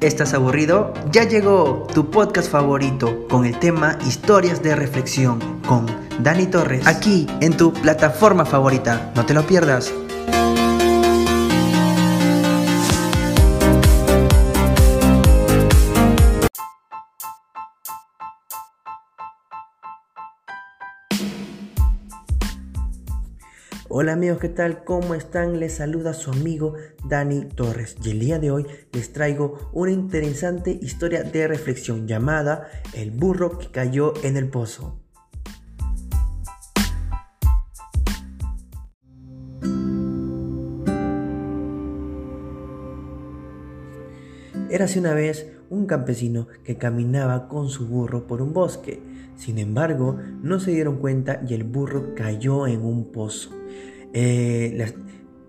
¿Estás aburrido? Ya llegó tu podcast favorito con el tema Historias de Reflexión con Dani Torres. Aquí en tu plataforma favorita. No te lo pierdas. Hola amigos, ¿qué tal? ¿Cómo están? Les saluda su amigo Dani Torres y el día de hoy les traigo una interesante historia de reflexión llamada El burro que cayó en el pozo. Érase una vez un campesino que caminaba con su burro por un bosque. Sin embargo, no se dieron cuenta y el burro cayó en un pozo. Eh,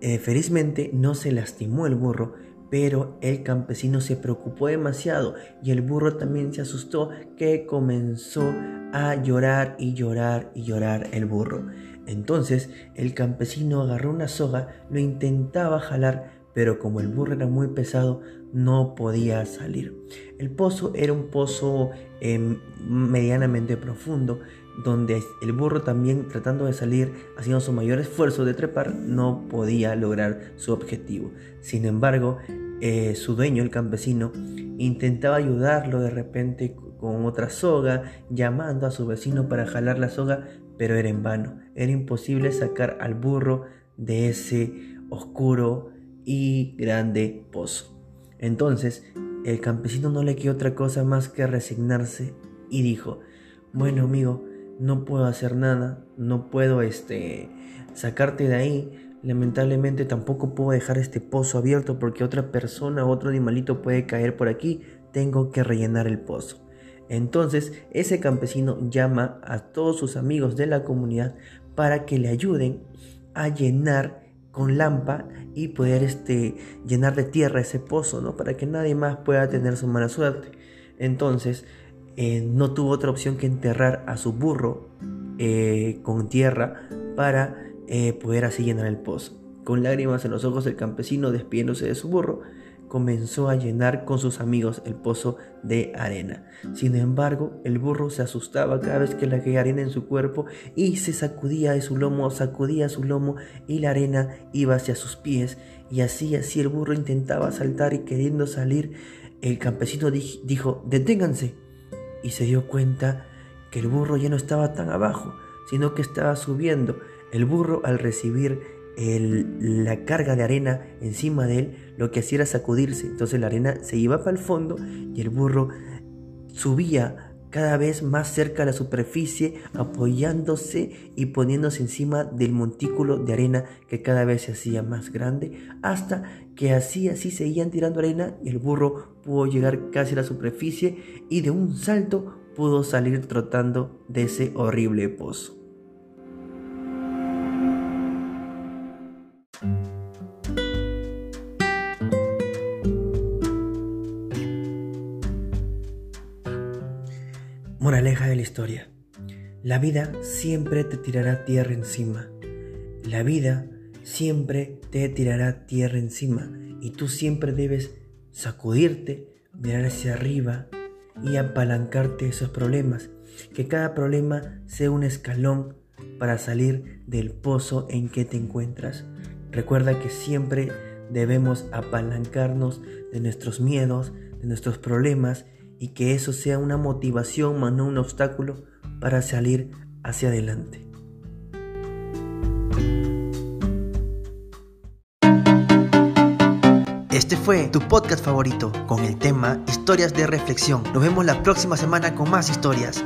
eh, felizmente no se lastimó el burro, pero el campesino se preocupó demasiado y el burro también se asustó que comenzó a llorar y llorar y llorar el burro. Entonces el campesino agarró una soga, lo intentaba jalar, pero como el burro era muy pesado, no podía salir. El pozo era un pozo em, medianamente profundo, donde el burro también tratando de salir, haciendo su mayor esfuerzo de trepar, no podía lograr su objetivo. Sin embargo, eh, su dueño, el campesino, intentaba ayudarlo de repente con otra soga, llamando a su vecino para jalar la soga, pero era en vano. Era imposible sacar al burro de ese oscuro y grande pozo. Entonces, el campesino no le quedó otra cosa más que resignarse y dijo, bueno amigo, no puedo hacer nada, no puedo este, sacarte de ahí, lamentablemente tampoco puedo dejar este pozo abierto porque otra persona, otro animalito puede caer por aquí, tengo que rellenar el pozo. Entonces ese campesino llama a todos sus amigos de la comunidad para que le ayuden a llenar con lampa y poder este, llenar de tierra ese pozo, ¿no? Para que nadie más pueda tener su mala suerte. Entonces, eh, no tuvo otra opción que enterrar a su burro eh, con tierra para eh, poder así llenar el pozo. Con lágrimas en los ojos, el campesino, despidiéndose de su burro, comenzó a llenar con sus amigos el pozo de arena. Sin embargo, el burro se asustaba cada vez que la caía arena en su cuerpo y se sacudía de su lomo, sacudía su lomo y la arena iba hacia sus pies. Y así, así el burro intentaba saltar y queriendo salir, el campesino dijo, deténganse. Y se dio cuenta que el burro ya no estaba tan abajo, sino que estaba subiendo. El burro al recibir la carga de arena encima de él, lo que hacía era sacudirse. Entonces la arena se iba para el fondo y el burro subía cada vez más cerca a la superficie, apoyándose y poniéndose encima del montículo de arena que cada vez se hacía más grande, hasta que así así seguían tirando arena y el burro pudo llegar casi a la superficie y de un salto pudo salir trotando de ese horrible pozo. Moraleja de la historia. La vida siempre te tirará tierra encima. La vida siempre te tirará tierra encima. Y tú siempre debes sacudirte, mirar hacia arriba y apalancarte esos problemas. Que cada problema sea un escalón para salir del pozo en que te encuentras. Recuerda que siempre debemos apalancarnos de nuestros miedos, de nuestros problemas y que eso sea una motivación más no un obstáculo para salir hacia adelante. Este fue tu podcast favorito con el tema Historias de Reflexión. Nos vemos la próxima semana con más historias.